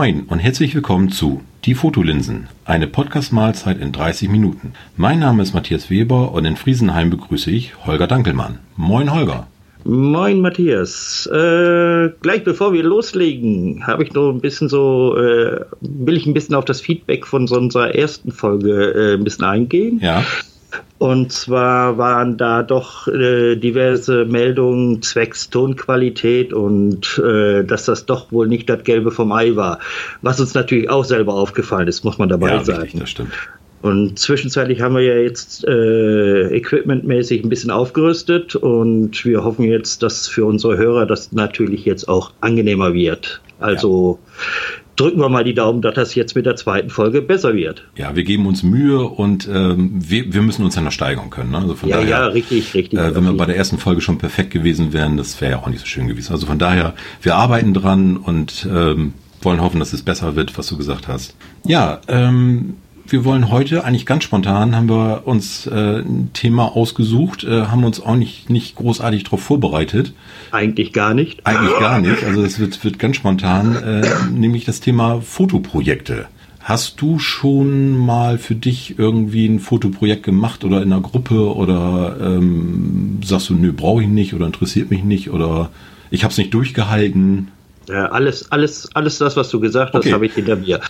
Moin und herzlich willkommen zu Die Fotolinsen, eine Podcast-Mahlzeit in 30 Minuten. Mein Name ist Matthias Weber und in Friesenheim begrüße ich Holger Dankelmann. Moin Holger. Moin Matthias. Äh, gleich bevor wir loslegen, habe ich noch ein bisschen so, äh, will ich ein bisschen auf das Feedback von so unserer ersten Folge äh, ein bisschen eingehen. Ja. Und zwar waren da doch äh, diverse Meldungen zwecks Tonqualität und äh, dass das doch wohl nicht das Gelbe vom Ei war. Was uns natürlich auch selber aufgefallen ist, muss man dabei ja, sagen. Richtig, das stimmt. Und zwischenzeitlich haben wir ja jetzt äh, equipmentmäßig ein bisschen aufgerüstet und wir hoffen jetzt, dass für unsere Hörer das natürlich jetzt auch angenehmer wird. Also ja. Drücken wir mal die Daumen, dass das jetzt mit der zweiten Folge besser wird. Ja, wir geben uns Mühe und ähm, wir, wir müssen uns ja noch steigern können. Ne? Also von ja, daher, ja, richtig, richtig. Äh, wenn wir bei der ersten Folge schon perfekt gewesen wären, das wäre ja auch nicht so schön gewesen. Also von daher, wir arbeiten dran und ähm, wollen hoffen, dass es besser wird, was du gesagt hast. Ja, ähm, wir wollen heute eigentlich ganz spontan haben wir uns äh, ein Thema ausgesucht, äh, haben uns auch nicht, nicht großartig darauf vorbereitet. Eigentlich gar nicht. Eigentlich gar nicht. Also es wird, wird ganz spontan, äh, nämlich das Thema Fotoprojekte. Hast du schon mal für dich irgendwie ein Fotoprojekt gemacht oder in einer Gruppe oder ähm, sagst du, nö, brauche ich nicht oder interessiert mich nicht oder ich habe es nicht durchgehalten? Ja, alles, alles, alles das, was du gesagt hast, okay. habe ich hinter mir.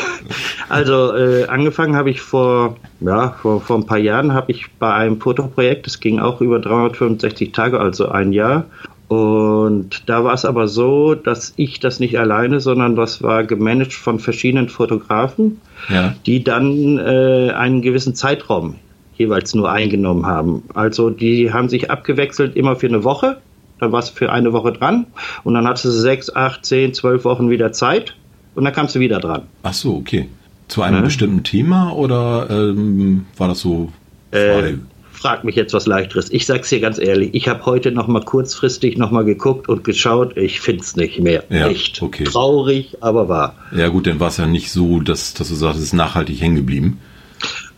also äh, angefangen habe ich vor, ja, vor, vor ein paar Jahren habe ich bei einem Fotoprojekt, das ging auch über 365 Tage, also ein Jahr. Und da war es aber so, dass ich das nicht alleine, sondern das war gemanagt von verschiedenen Fotografen, ja. die dann äh, einen gewissen Zeitraum jeweils nur eingenommen haben. Also die haben sich abgewechselt immer für eine Woche dann warst du für eine Woche dran und dann hattest du sechs, acht, zehn, zwölf Wochen wieder Zeit und dann kamst du wieder dran. Ach so, okay. Zu einem ja. bestimmten Thema oder ähm, war das so frei? Äh, frag mich jetzt was leichteres. Ich sag's dir ganz ehrlich, ich habe heute noch mal kurzfristig noch mal geguckt und geschaut, ich find's nicht mehr. Ja, Echt okay. traurig, aber wahr. Ja gut, dann war es ja nicht so, dass, dass du sagst, es ist nachhaltig hängen geblieben.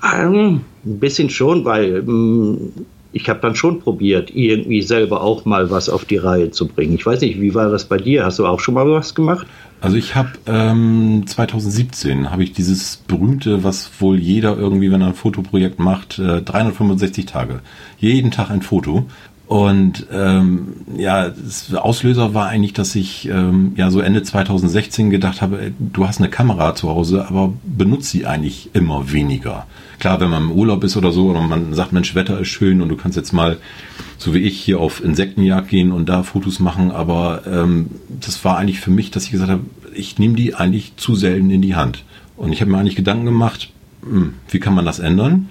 Ähm, ein bisschen schon, weil ähm, ich habe dann schon probiert, irgendwie selber auch mal was auf die Reihe zu bringen. Ich weiß nicht, wie war das bei dir? Hast du auch schon mal was gemacht? Also ich habe ähm, 2017 habe ich dieses berühmte, was wohl jeder irgendwie, wenn er ein Fotoprojekt macht, äh, 365 Tage, jeden Tag ein Foto. Und ähm, ja, das Auslöser war eigentlich, dass ich ähm, ja so Ende 2016 gedacht habe, ey, du hast eine Kamera zu Hause, aber benutzt sie eigentlich immer weniger. Klar, wenn man im Urlaub ist oder so, oder man sagt, Mensch, Wetter ist schön und du kannst jetzt mal, so wie ich, hier auf Insektenjagd gehen und da Fotos machen, aber ähm, das war eigentlich für mich, dass ich gesagt habe, ich nehme die eigentlich zu selten in die Hand. Und ich habe mir eigentlich Gedanken gemacht, hm, wie kann man das ändern?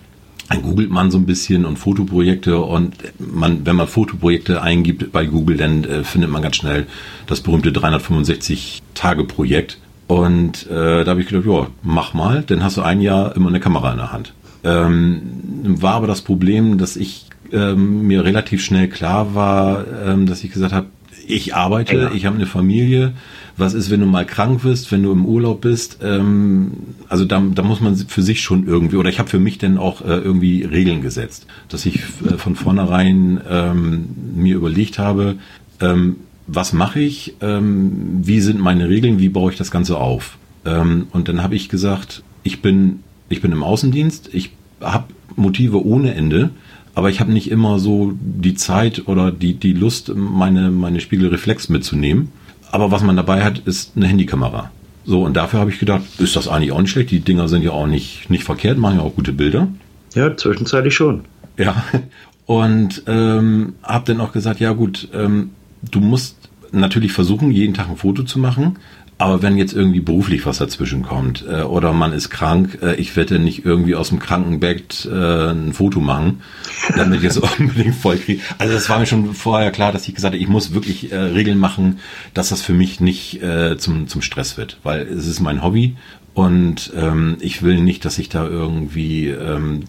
Dann googelt man so ein bisschen und Fotoprojekte und man, wenn man Fotoprojekte eingibt bei Google, dann äh, findet man ganz schnell das berühmte 365 Tage Projekt. Und äh, da habe ich gedacht, ja, mach mal, dann hast du ein Jahr immer eine Kamera in der Hand. Ähm, war aber das Problem, dass ich ähm, mir relativ schnell klar war, ähm, dass ich gesagt habe, ich arbeite, ja. ich habe eine Familie, was ist, wenn du mal krank wirst, wenn du im Urlaub bist? Ähm, also da, da muss man für sich schon irgendwie, oder ich habe für mich dann auch äh, irgendwie Regeln gesetzt, dass ich äh, von vornherein ähm, mir überlegt habe, ähm, was mache ich, ähm, wie sind meine Regeln, wie baue ich das Ganze auf? Ähm, und dann habe ich gesagt, ich bin, ich bin im Außendienst, ich habe Motive ohne Ende, aber ich habe nicht immer so die Zeit oder die, die Lust, meine, meine Spiegelreflex mitzunehmen. Aber was man dabei hat, ist eine Handykamera. So, und dafür habe ich gedacht, ist das eigentlich auch nicht schlecht. Die Dinger sind ja auch nicht, nicht verkehrt, machen ja auch gute Bilder. Ja, zwischenzeitlich schon. Ja, und ähm, habe dann auch gesagt, ja gut, ähm, du musst natürlich versuchen, jeden Tag ein Foto zu machen, aber wenn jetzt irgendwie beruflich was dazwischen kommt äh, oder man ist krank, äh, ich werde nicht irgendwie aus dem Krankenbett äh, ein Foto machen, damit ich es unbedingt voll kriege. Also das war mir schon vorher klar, dass ich gesagt habe, ich muss wirklich äh, Regeln machen, dass das für mich nicht äh, zum, zum Stress wird, weil es ist mein Hobby und ähm, ich will nicht, dass ich da irgendwie ähm,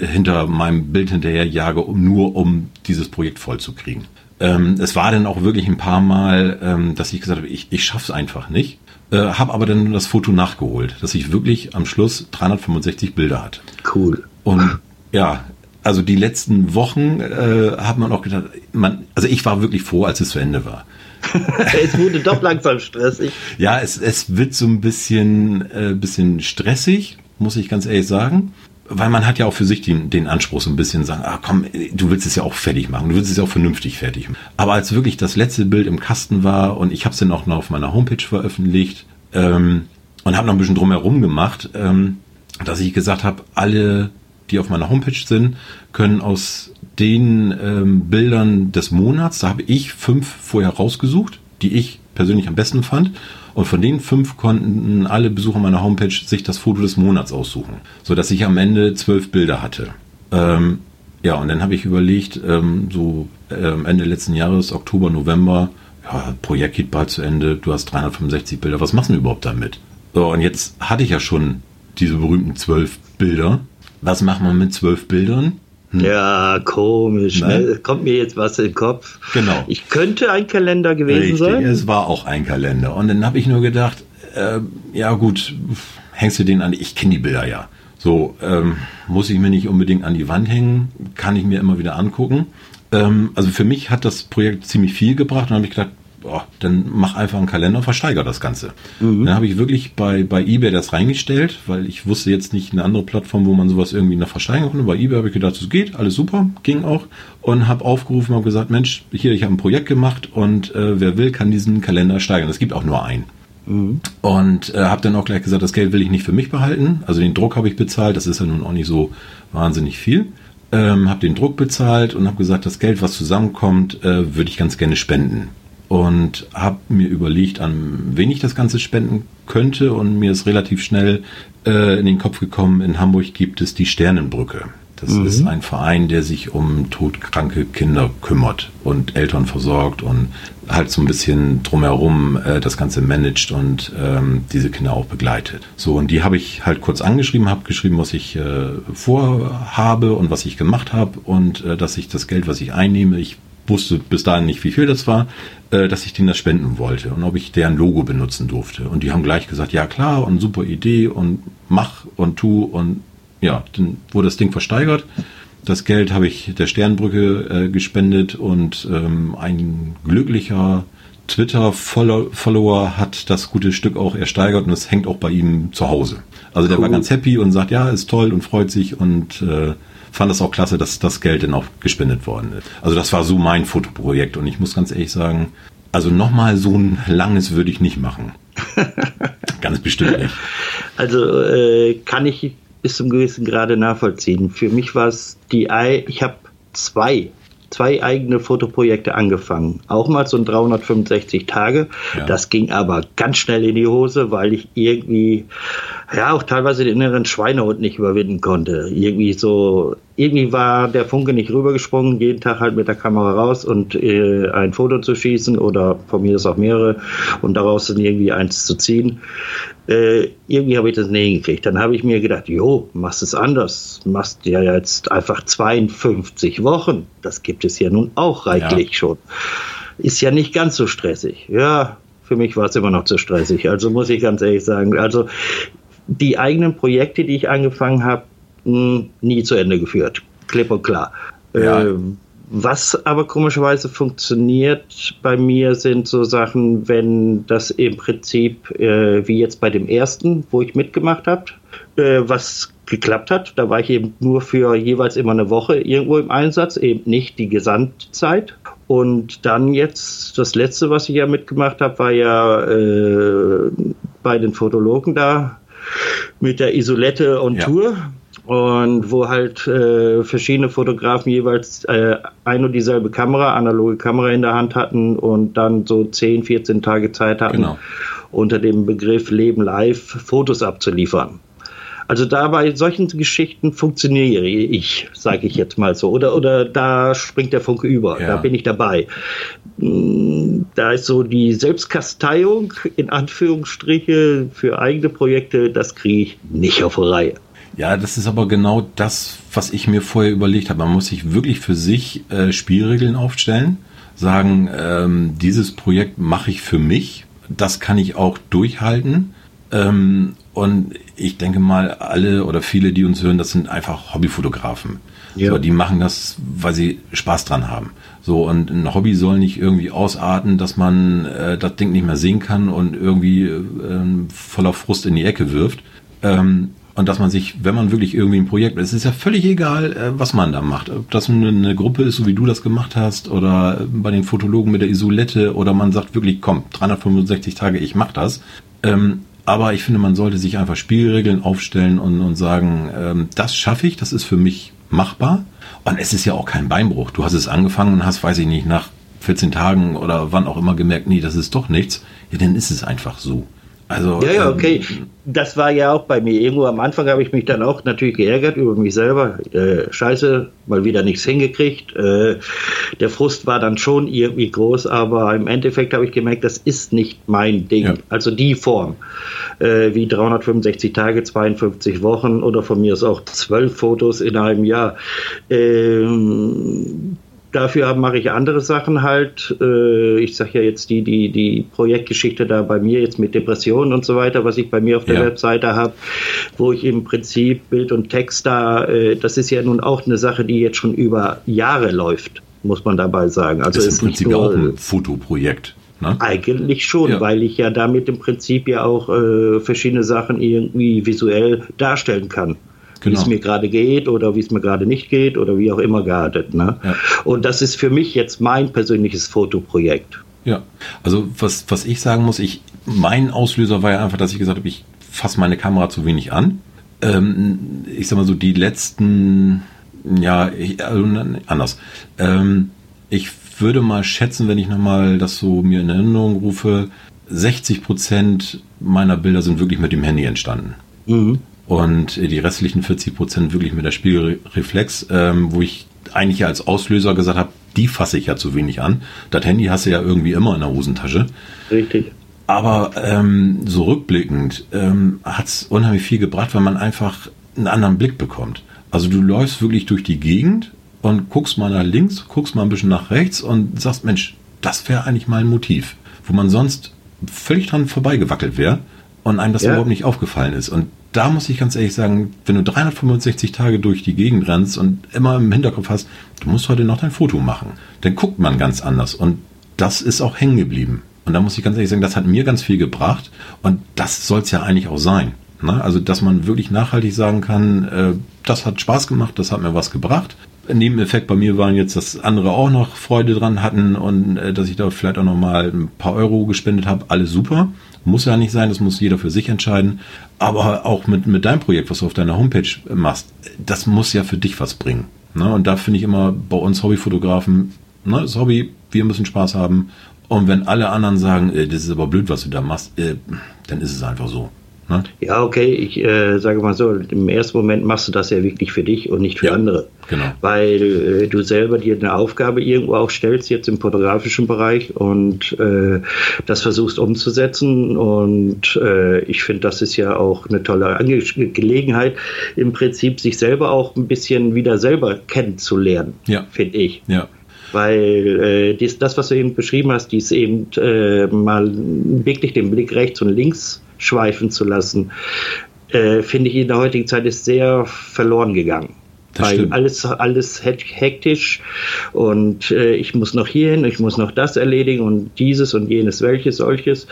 hinter meinem Bild hinterher jage, um nur um dieses Projekt voll zu kriegen. Ähm, es war dann auch wirklich ein paar Mal, ähm, dass ich gesagt habe, ich, ich schaff's einfach nicht. Äh, habe aber dann das Foto nachgeholt, dass ich wirklich am Schluss 365 Bilder hatte. Cool. Und ja, also die letzten Wochen äh, hat man auch gedacht, man, also ich war wirklich froh, als es zu Ende war. es wurde doch langsam stressig. Ja, es, es wird so ein bisschen, äh, bisschen stressig, muss ich ganz ehrlich sagen. Weil man hat ja auch für sich den, den Anspruch, so ein bisschen sagen, ah komm, du willst es ja auch fertig machen, du willst es ja auch vernünftig fertig machen. Aber als wirklich das letzte Bild im Kasten war und ich habe es dann auch noch auf meiner Homepage veröffentlicht ähm, und habe noch ein bisschen drumherum gemacht, ähm, dass ich gesagt habe, alle, die auf meiner Homepage sind, können aus den ähm, Bildern des Monats, da habe ich fünf vorher rausgesucht, die ich persönlich am besten fand. Und von den fünf konnten alle Besucher meiner Homepage sich das Foto des Monats aussuchen, so dass ich am Ende zwölf Bilder hatte. Ähm, ja, und dann habe ich überlegt, ähm, so ähm, Ende letzten Jahres, Oktober, November, ja, Projekt geht bald zu Ende, du hast 365 Bilder, was machst du überhaupt damit? So, und jetzt hatte ich ja schon diese berühmten zwölf Bilder. Was macht man mit zwölf Bildern? Hm. Ja, komisch. Ne? Kommt mir jetzt was in den Kopf. Genau. Ich könnte ein Kalender gewesen Richtig, sein. Es war auch ein Kalender. Und dann habe ich nur gedacht, äh, ja gut, hängst du den an? Ich kenne die Bilder ja. So, ähm, muss ich mir nicht unbedingt an die Wand hängen, kann ich mir immer wieder angucken. Ähm, also für mich hat das Projekt ziemlich viel gebracht und habe ich gedacht, boah, dann mach einfach einen Kalender, versteiger das Ganze. Mhm. Dann habe ich wirklich bei, bei eBay das reingestellt, weil ich wusste jetzt nicht eine andere Plattform, wo man sowas irgendwie nach versteigern konnte. Bei eBay habe ich gedacht, es geht, alles super, ging auch. Und habe aufgerufen, habe gesagt, Mensch, hier, ich habe ein Projekt gemacht und äh, wer will, kann diesen Kalender steigern. Es gibt auch nur einen. Mhm. Und äh, habe dann auch gleich gesagt, das Geld will ich nicht für mich behalten. Also den Druck habe ich bezahlt, das ist ja nun auch nicht so wahnsinnig viel. Ähm, habe den Druck bezahlt und habe gesagt, das Geld, was zusammenkommt, äh, würde ich ganz gerne spenden und habe mir überlegt, an wen ich das Ganze spenden könnte und mir ist relativ schnell äh, in den Kopf gekommen, in Hamburg gibt es die Sternenbrücke. Das mhm. ist ein Verein, der sich um todkranke Kinder kümmert und Eltern versorgt und halt so ein bisschen drumherum äh, das Ganze managt und ähm, diese Kinder auch begleitet. So, und die habe ich halt kurz angeschrieben, habe geschrieben, was ich äh, vorhabe und was ich gemacht habe und äh, dass ich das Geld, was ich einnehme, ich wusste bis dahin nicht, wie viel das war, äh, dass ich denen das spenden wollte und ob ich deren Logo benutzen durfte. Und die haben gleich gesagt, ja klar und super Idee und mach und tu und ja, dann wurde das Ding versteigert. Das Geld habe ich der Sternbrücke äh, gespendet und ähm, ein glücklicher Twitter-Follower hat das gute Stück auch ersteigert und es hängt auch bei ihm zu Hause. Also der cool. war ganz happy und sagt, ja, ist toll und freut sich und äh, fand es auch klasse, dass das Geld dann auch gespendet worden ist. Also das war so mein Fotoprojekt und ich muss ganz ehrlich sagen, also nochmal so ein langes würde ich nicht machen. ganz bestimmt nicht. Also äh, kann ich bis zum gewissen Grade nachvollziehen. Für mich war es die, Ei, ich habe zwei zwei eigene Fotoprojekte angefangen. Auch mal so ein 365 Tage. Ja. Das ging aber ganz schnell in die Hose, weil ich irgendwie, ja, auch teilweise den inneren Schweinehund nicht überwinden konnte. Irgendwie so, irgendwie war der Funke nicht rübergesprungen, jeden Tag halt mit der Kamera raus und äh, ein Foto zu schießen oder von mir ist auch mehrere und daraus dann irgendwie eins zu ziehen. Äh, irgendwie habe ich das nicht hingekriegt. Dann habe ich mir gedacht, jo, machst es anders. Machst ja jetzt einfach 52 Wochen. Das gibt es ja nun auch reichlich ja. schon. Ist ja nicht ganz so stressig. Ja, für mich war es immer noch zu stressig. Also muss ich ganz ehrlich sagen. Also die eigenen Projekte, die ich angefangen habe, hm, nie zu Ende geführt. Klipp und klar. Ja. Ähm, was aber komischerweise funktioniert bei mir sind so Sachen, wenn das im Prinzip, äh, wie jetzt bei dem ersten, wo ich mitgemacht habe, äh, was geklappt hat. Da war ich eben nur für jeweils immer eine Woche irgendwo im Einsatz, eben nicht die Gesamtzeit. Und dann jetzt, das letzte, was ich ja mitgemacht habe, war ja äh, bei den Fotologen da mit der Isolette on ja. Tour und wo halt äh, verschiedene Fotografen jeweils äh, ein und dieselbe Kamera, analoge Kamera in der Hand hatten und dann so 10, 14 Tage Zeit hatten, genau. unter dem Begriff Leben live Fotos abzuliefern. Also da bei solchen Geschichten funktioniere ich, sage ich jetzt mal so. Oder, oder da springt der Funke über, ja. da bin ich dabei. Hm, da ist so die Selbstkasteiung in Anführungsstriche für eigene Projekte, das kriege ich nicht auf Reihe. Ja, das ist aber genau das, was ich mir vorher überlegt habe. Man muss sich wirklich für sich äh, Spielregeln aufstellen, sagen, ähm, dieses Projekt mache ich für mich, das kann ich auch durchhalten. Ähm, und ich denke mal, alle oder viele, die uns hören, das sind einfach Hobbyfotografen. Ja. So, die machen das, weil sie Spaß dran haben. So, und ein Hobby soll nicht irgendwie ausarten, dass man äh, das Ding nicht mehr sehen kann und irgendwie äh, voller Frust in die Ecke wirft. Ähm, und dass man sich, wenn man wirklich irgendwie ein Projekt, es ist ja völlig egal, äh, was man da macht. Ob das eine Gruppe ist, so wie du das gemacht hast, oder bei den Fotologen mit der Isolette, oder man sagt wirklich, komm, 365 Tage, ich mach das. Ähm, aber ich finde, man sollte sich einfach Spielregeln aufstellen und, und sagen, ähm, das schaffe ich, das ist für mich machbar. Und es ist ja auch kein Beinbruch. Du hast es angefangen und hast, weiß ich nicht, nach 14 Tagen oder wann auch immer gemerkt, nee, das ist doch nichts. Ja, dann ist es einfach so. Also, ja, ja, ähm, okay. das war ja auch bei mir. Irgendwo am Anfang habe ich mich dann auch natürlich geärgert über mich selber. Äh, scheiße, mal wieder nichts hingekriegt. Äh, der Frust war dann schon irgendwie groß, aber im Endeffekt habe ich gemerkt, das ist nicht mein Ding. Ja. Also die Form. Äh, wie 365 Tage, 52 Wochen oder von mir ist auch 12 Fotos in einem Jahr. Ähm, dafür mache ich andere Sachen halt. Äh, ich sage ja jetzt die, die, die Projektgeschichte da bei mir jetzt mit Depressionen und so weiter, was ich bei mir auf der ja. Webseite habe, wo ich im Prinzip Bild und Text da, äh, das ist ja nun auch eine Sache, die jetzt schon über Jahre läuft, muss man dabei sagen. Also das ist im Prinzip nur, auch ein Fotoprojekt. Ne? Eigentlich schon, ja. weil ich ja damit im Prinzip ja auch äh, verschiedene Sachen irgendwie visuell darstellen kann genau. wie es mir gerade geht oder wie es mir gerade nicht geht oder wie auch immer geartet. Ne? Ja. Und das ist für mich jetzt mein persönliches Fotoprojekt. Ja, also was, was ich sagen muss, ich, mein Auslöser war ja einfach, dass ich gesagt habe, ich fasse meine Kamera zu wenig an. Ähm, ich sag mal so, die letzten, ja, ich, also anders. Ähm, ich würde mal schätzen, wenn ich nochmal das so mir in Erinnerung rufe, 60 Prozent meiner Bilder sind wirklich mit dem Handy entstanden. Mhm und die restlichen 40 Prozent wirklich mit der Spiegelreflex, ähm, wo ich eigentlich als Auslöser gesagt habe, die fasse ich ja zu wenig an. Das Handy hast du ja irgendwie immer in der Hosentasche. Richtig. Aber ähm, so rückblickend ähm, hat es unheimlich viel gebracht, weil man einfach einen anderen Blick bekommt. Also du läufst wirklich durch die Gegend und guckst mal nach links, guckst mal ein bisschen nach rechts und sagst, Mensch, das wäre eigentlich mal ein Motiv, wo man sonst völlig dran vorbeigewackelt wäre und einem das ja. überhaupt nicht aufgefallen ist. Und da muss ich ganz ehrlich sagen, wenn du 365 Tage durch die Gegend rennst und immer im Hinterkopf hast, du musst heute noch dein Foto machen, dann guckt man ganz anders. Und das ist auch hängen geblieben. Und da muss ich ganz ehrlich sagen, das hat mir ganz viel gebracht. Und das soll es ja eigentlich auch sein. Ne? Also, dass man wirklich nachhaltig sagen kann, äh, das hat Spaß gemacht, das hat mir was gebracht. Nebeneffekt bei mir waren jetzt, dass andere auch noch Freude dran hatten und äh, dass ich da vielleicht auch noch mal ein paar Euro gespendet habe. Alles super. Muss ja nicht sein, das muss jeder für sich entscheiden. Aber auch mit, mit deinem Projekt, was du auf deiner Homepage machst, das muss ja für dich was bringen. Ne? Und da finde ich immer bei uns Hobbyfotografen, ne, das Hobby, wir müssen Spaß haben. Und wenn alle anderen sagen, äh, das ist aber blöd, was du da machst, äh, dann ist es einfach so. Ne? Ja, okay, ich äh, sage mal so, im ersten Moment machst du das ja wirklich für dich und nicht für ja, andere. Genau. Weil äh, du selber dir eine Aufgabe irgendwo auch stellst, jetzt im fotografischen Bereich und äh, das versuchst umzusetzen. Und äh, ich finde, das ist ja auch eine tolle Ange Gelegenheit, im Prinzip sich selber auch ein bisschen wieder selber kennenzulernen, ja. finde ich. Ja weil äh, dies, das, was du eben beschrieben hast, dies eben äh, mal wirklich den Blick rechts und links schweifen zu lassen, äh, finde ich in der heutigen Zeit ist sehr verloren gegangen. Das weil stimmt. alles, alles hektisch und äh, ich muss noch hierhin, ich muss noch das erledigen und dieses und jenes, welches, solches,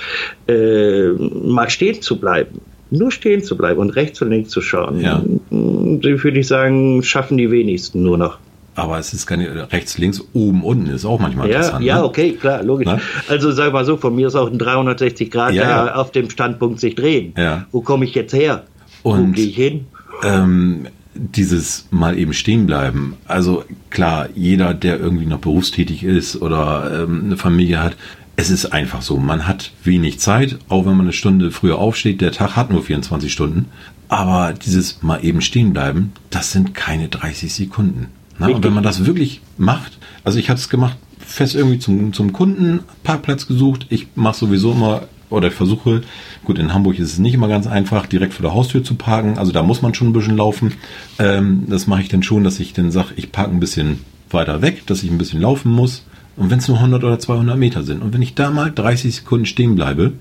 äh, mal stehen zu bleiben nur stehen zu bleiben und rechts und links zu schauen, ja. würde ich sagen, schaffen die wenigsten nur noch. Aber es ist keine rechts, links, oben, unten ist auch manchmal ja, interessant. Ja, ne? okay, klar, logisch. Na? Also sag mal so, von mir ist auch ein 360 Grad ja, ja. auf dem Standpunkt sich drehen. Ja. Wo komme ich jetzt her? Und, Wo gehe ich hin? Ähm, dieses mal eben stehen bleiben. Also klar, jeder, der irgendwie noch berufstätig ist oder ähm, eine Familie hat, es ist einfach so. Man hat wenig Zeit, auch wenn man eine Stunde früher aufsteht. Der Tag hat nur 24 Stunden. Aber dieses mal eben stehen bleiben, das sind keine 30 Sekunden. Na, und wenn man das wirklich macht, also ich habe es gemacht, fest irgendwie zum, zum Kunden, Parkplatz gesucht. Ich mache sowieso immer oder ich versuche, gut, in Hamburg ist es nicht immer ganz einfach, direkt vor der Haustür zu parken. Also da muss man schon ein bisschen laufen. Ähm, das mache ich dann schon, dass ich dann sage, ich parke ein bisschen weiter weg, dass ich ein bisschen laufen muss. Und wenn es nur 100 oder 200 Meter sind und wenn ich da mal 30 Sekunden stehen bleibe,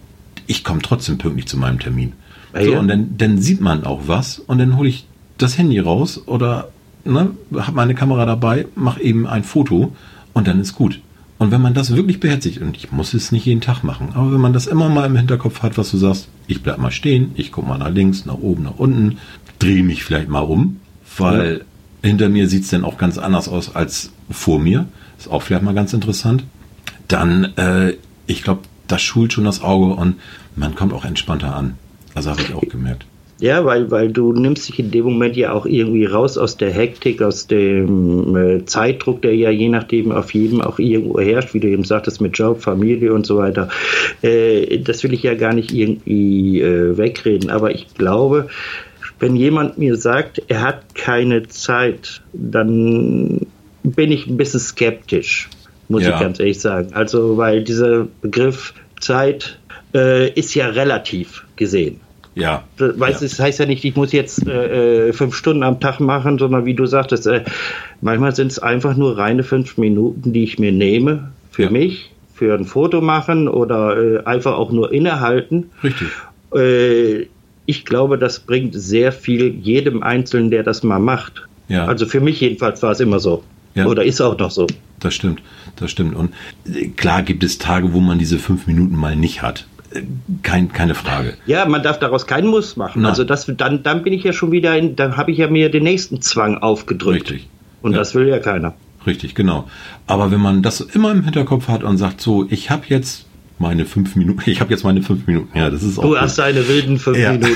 ich komme trotzdem pünktlich zu meinem Termin. Ah, so, und dann, dann sieht man auch was und dann hole ich das Handy raus oder ne, habe meine Kamera dabei, mache eben ein Foto und dann ist gut. Und wenn man das wirklich beherzigt, und ich muss es nicht jeden Tag machen, aber wenn man das immer mal im Hinterkopf hat, was du sagst, ich bleib mal stehen, ich gucke mal nach links, nach oben, nach unten, drehe mich vielleicht mal um, weil ja. hinter mir sieht es dann auch ganz anders aus als vor mir. Ist auch vielleicht mal ganz interessant. Dann, äh, ich glaube, das schult schon das Auge und man kommt auch entspannter an. Also habe ich auch gemerkt. Ja, weil, weil du nimmst dich in dem Moment ja auch irgendwie raus aus der Hektik, aus dem äh, Zeitdruck, der ja je nachdem auf jedem auch irgendwo herrscht, wie du eben sagtest, mit Job, Familie und so weiter. Äh, das will ich ja gar nicht irgendwie äh, wegreden, aber ich glaube, wenn jemand mir sagt, er hat keine Zeit, dann bin ich ein bisschen skeptisch, muss ja. ich ganz ehrlich sagen. Also, weil dieser Begriff Zeit äh, ist ja relativ gesehen. Ja. Weißt du, ja. das heißt ja nicht, ich muss jetzt äh, äh, fünf Stunden am Tag machen, sondern wie du sagtest, äh, manchmal sind es einfach nur reine fünf Minuten, die ich mir nehme für ja. mich, für ein Foto machen oder äh, einfach auch nur innehalten. Richtig. Äh, ich glaube, das bringt sehr viel jedem Einzelnen, der das mal macht. Ja. Also für mich jedenfalls war es immer so. Ja. Oder ist auch noch so. Das stimmt, das stimmt. Und äh, klar gibt es Tage, wo man diese fünf Minuten mal nicht hat. Kein, keine Frage. Ja, man darf daraus keinen Muss machen. Na. Also das, dann, dann bin ich ja schon wieder in, dann habe ich ja mir den nächsten Zwang aufgedrückt. Richtig. Und ja. das will ja keiner. Richtig, genau. Aber wenn man das immer im Hinterkopf hat und sagt, so, ich habe jetzt meine fünf Minuten. Ich habe jetzt meine fünf Minuten. Ja, das ist auch. Du hast deine wilden fünf ja. Minuten.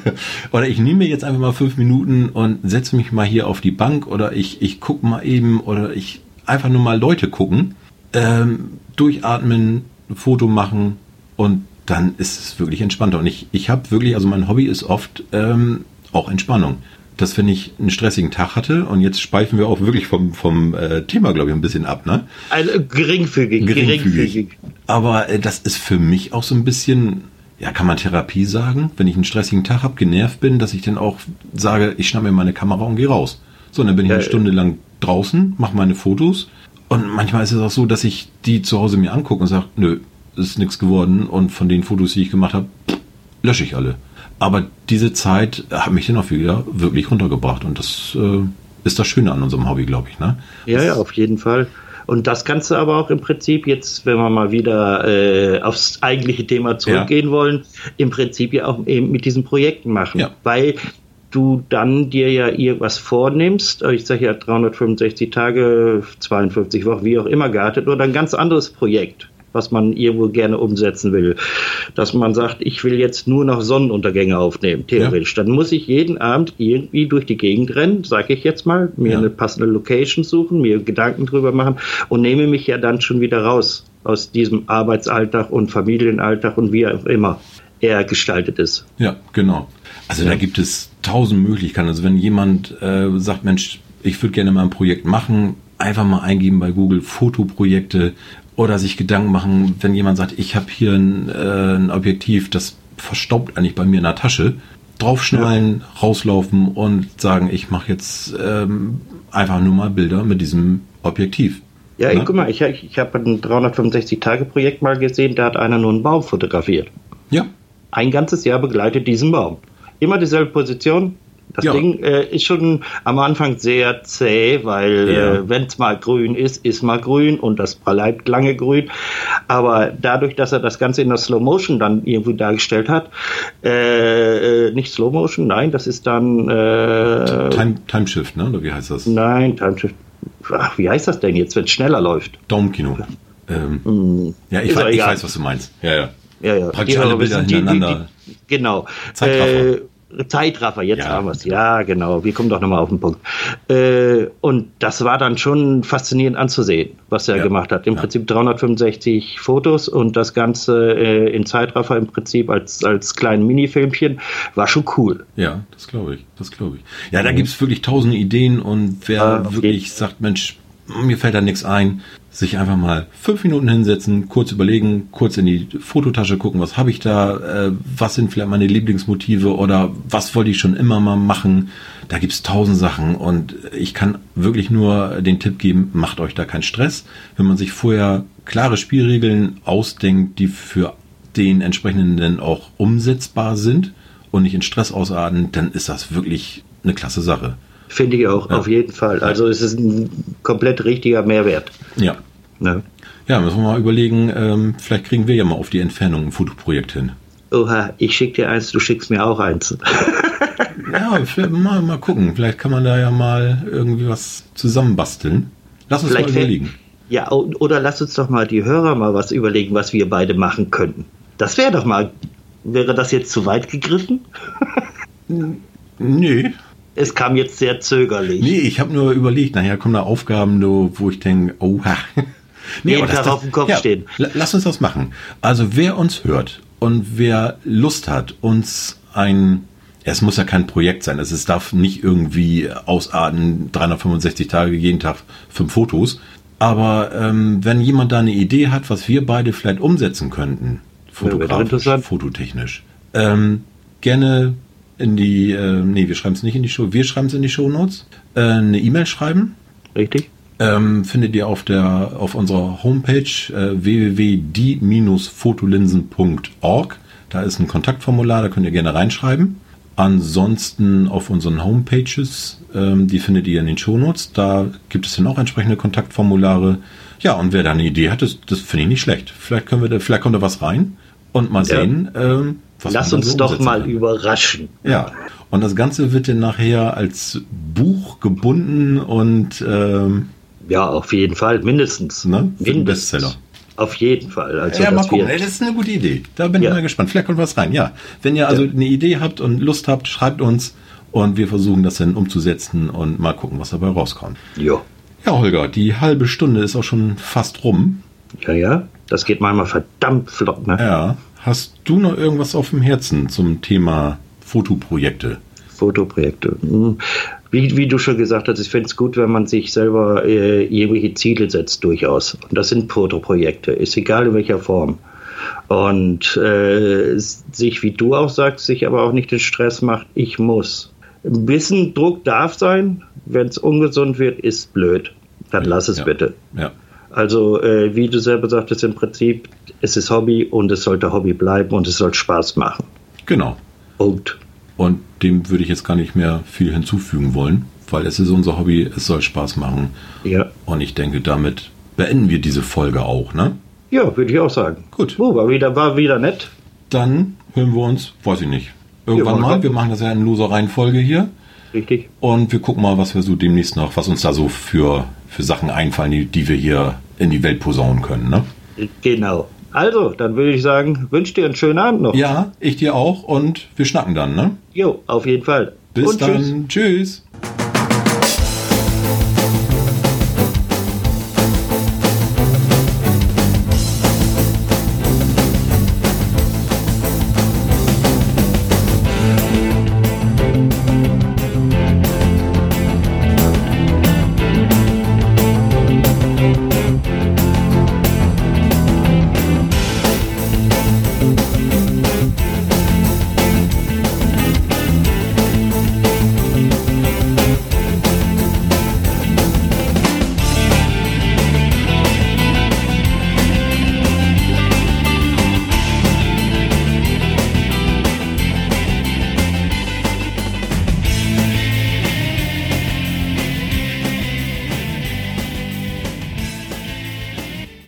oder ich nehme mir jetzt einfach mal fünf Minuten und setze mich mal hier auf die Bank oder ich, ich gucke mal eben oder ich einfach nur mal Leute gucken, ähm, durchatmen, ein Foto machen und dann ist es wirklich entspannter. Und ich, ich habe wirklich, also mein Hobby ist oft ähm, auch Entspannung dass wenn ich einen stressigen Tag hatte und jetzt speifen wir auch wirklich vom, vom äh, Thema, glaube ich, ein bisschen ab, ne? Also geringfügig, geringfügig. geringfügig. Aber äh, das ist für mich auch so ein bisschen, ja, kann man Therapie sagen, wenn ich einen stressigen Tag habe, genervt bin, dass ich dann auch sage, ich schnapp mir meine Kamera und gehe raus. So, und dann bin ich eine Stunde lang draußen, mache meine Fotos und manchmal ist es auch so, dass ich die zu Hause mir angucke und sage, nö, ist nichts geworden und von den Fotos, die ich gemacht habe, lösche ich alle. Aber diese Zeit hat mich dann auch wieder wirklich runtergebracht und das äh, ist das Schöne an unserem Hobby, glaube ich. Ne? Ja, ja, auf jeden Fall. Und das kannst du aber auch im Prinzip jetzt, wenn wir mal wieder äh, aufs eigentliche Thema zurückgehen ja. wollen, im Prinzip ja auch eben mit diesen Projekten machen. Ja. Weil du dann dir ja irgendwas vornimmst, ich sage ja 365 Tage, 52 Wochen, wie auch immer geartet, oder ein ganz anderes Projekt was man irgendwo gerne umsetzen will. Dass man sagt, ich will jetzt nur noch Sonnenuntergänge aufnehmen, theoretisch. Ja. Dann muss ich jeden Abend irgendwie durch die Gegend rennen, sage ich jetzt mal, mir ja. eine passende Location suchen, mir Gedanken drüber machen und nehme mich ja dann schon wieder raus aus diesem Arbeitsalltag und Familienalltag und wie auch immer er gestaltet ist. Ja, genau. Also ja. da gibt es tausend Möglichkeiten. Also wenn jemand äh, sagt, Mensch, ich würde gerne mal ein Projekt machen, einfach mal eingeben bei Google Fotoprojekte oder sich Gedanken machen, wenn jemand sagt, ich habe hier ein, äh, ein, Objektiv, das verstaubt eigentlich bei mir in der Tasche, draufschnallen, ja. rauslaufen und sagen, ich mache jetzt ähm, einfach nur mal Bilder mit diesem Objektiv. Ja, ich, guck mal, ich, ich habe ein 365-Tage-Projekt mal gesehen, da hat einer nur einen Baum fotografiert. Ja. Ein ganzes Jahr begleitet diesen Baum. Immer dieselbe Position, das ja. Ding äh, ist schon am Anfang sehr zäh, weil ja. äh, wenn es mal grün ist, ist mal grün und das bleibt lange grün. Aber dadurch, dass er das Ganze in der Slow Motion dann irgendwie dargestellt hat, äh, äh nicht Slow Motion, nein, das ist dann äh, Time, Time Shift, ne? Oder wie heißt das? Nein, Time Shift. Ach, wie heißt das denn jetzt, wenn es schneller läuft? Daumenkino. Ähm, mm, ja, ich, weiß, ich weiß, was du meinst. Ja, ja. Ja, ja. Praktisch alle Bilder hintereinander. Die, die, genau. Zeitraffer. Äh, Zeitraffer, jetzt ja. haben wir es. Ja, genau. Wir kommen doch nochmal auf den Punkt. Äh, und das war dann schon faszinierend anzusehen, was er ja. gemacht hat. Im ja. Prinzip 365 Fotos und das Ganze äh, in Zeitraffer im Prinzip als, als kleinen Minifilmchen war schon cool. Ja, das glaube ich. Das glaube ich. Ja, da mhm. gibt es wirklich tausende Ideen und wer wirklich sagt, Mensch, mir fällt da nichts ein, sich einfach mal fünf Minuten hinsetzen, kurz überlegen, kurz in die Fototasche gucken, was habe ich da, äh, was sind vielleicht meine Lieblingsmotive oder was wollte ich schon immer mal machen. Da gibt's tausend Sachen und ich kann wirklich nur den Tipp geben, macht euch da keinen Stress. Wenn man sich vorher klare Spielregeln ausdenkt, die für den entsprechenden auch umsetzbar sind und nicht in Stress ausarten, dann ist das wirklich eine klasse Sache. Finde ich auch, ja. auf jeden Fall. Also es ist ein komplett richtiger Mehrwert. Ja. Ja, ja müssen wir mal überlegen, ähm, vielleicht kriegen wir ja mal auf die Entfernung ein Fotoprojekt hin. Oha, ich schicke dir eins, du schickst mir auch eins. ja, mal, mal gucken. Vielleicht kann man da ja mal irgendwie was zusammenbasteln. Lass uns vielleicht mal überlegen. Ja, oder lass uns doch mal die Hörer mal was überlegen, was wir beide machen könnten. Das wäre doch mal. Wäre das jetzt zu weit gegriffen? nee. Es kam jetzt sehr zögerlich. Nee, ich habe nur überlegt, nachher kommen da Aufgaben, wo ich denke, oha. Nee, nee das, auf dem Kopf ja, stehen. Lass uns das machen. Also wer uns hört und wer Lust hat, uns ein es muss ja kein Projekt sein. Es darf nicht irgendwie ausarten, 365 Tage, jeden Tag fünf Fotos. Aber ähm, wenn jemand da eine Idee hat, was wir beide vielleicht umsetzen könnten, fotografisch, fototechnisch, ähm, gerne in die, äh, nee, wir schreiben es nicht in die Show, wir schreiben es in die Show Notes, äh, eine E-Mail schreiben. Richtig. Ähm, findet ihr auf der auf unserer Homepage äh, www.die-fotolinsen.org. Da ist ein Kontaktformular, da könnt ihr gerne reinschreiben. Ansonsten auf unseren Homepages, ähm, die findet ihr in den Shownotes. Da gibt es dann auch entsprechende Kontaktformulare. Ja, und wer da eine Idee hat, das, das finde ich nicht schlecht. Vielleicht können wir da, vielleicht kommt da was rein und mal ja. sehen, ähm, was Lass uns so doch mal kann. überraschen. Ja. Und das Ganze wird dann nachher als Buch gebunden und ähm, ja, auf jeden Fall, mindestens. Ne? Mindestens. Bestseller. Auf jeden Fall. Also, ja, mal gucken. Das ist eine gute Idee. Da bin ja. ich mal gespannt. Vielleicht kommt was rein. Ja. Wenn ihr also ja. eine Idee habt und Lust habt, schreibt uns und wir versuchen das dann umzusetzen und mal gucken, was dabei rauskommt. Ja. Ja, Holger, die halbe Stunde ist auch schon fast rum. Ja, ja. Das geht manchmal verdammt flott, ne? Ja. Hast du noch irgendwas auf dem Herzen zum Thema Fotoprojekte? Fotoprojekte. Hm wie, wie du schon gesagt hast, ich finde es gut, wenn man sich selber äh, irgendwelche Ziele setzt, durchaus. Und das sind Protoprojekte, ist egal in welcher Form. Und äh, sich, wie du auch sagst, sich aber auch nicht den Stress macht, ich muss. Ein bisschen Druck darf sein, wenn es ungesund wird, ist blöd. Dann lass es ja. bitte. Ja. Also, äh, wie du selber sagtest, im Prinzip, es ist Hobby und es sollte Hobby bleiben und es soll Spaß machen. Genau. Punkt. Und dem würde ich jetzt gar nicht mehr viel hinzufügen wollen, weil es ist unser Hobby, es soll Spaß machen. Ja. Und ich denke, damit beenden wir diese Folge auch, ne? Ja, würde ich auch sagen. Gut. Oh, war wieder, war wieder nett. Dann hören wir uns, weiß ich nicht, irgendwann ja, mal. Wir machen das ja in loser Reihenfolge hier. Richtig. Und wir gucken mal, was wir so demnächst noch, was uns da so für, für Sachen einfallen, die, die wir hier in die Welt posaunen können, ne? Genau. Also, dann würde ich sagen, wünsche dir einen schönen Abend noch. Ja, ich dir auch und wir schnacken dann, ne? Jo, auf jeden Fall. Bis und dann. tschüss. tschüss.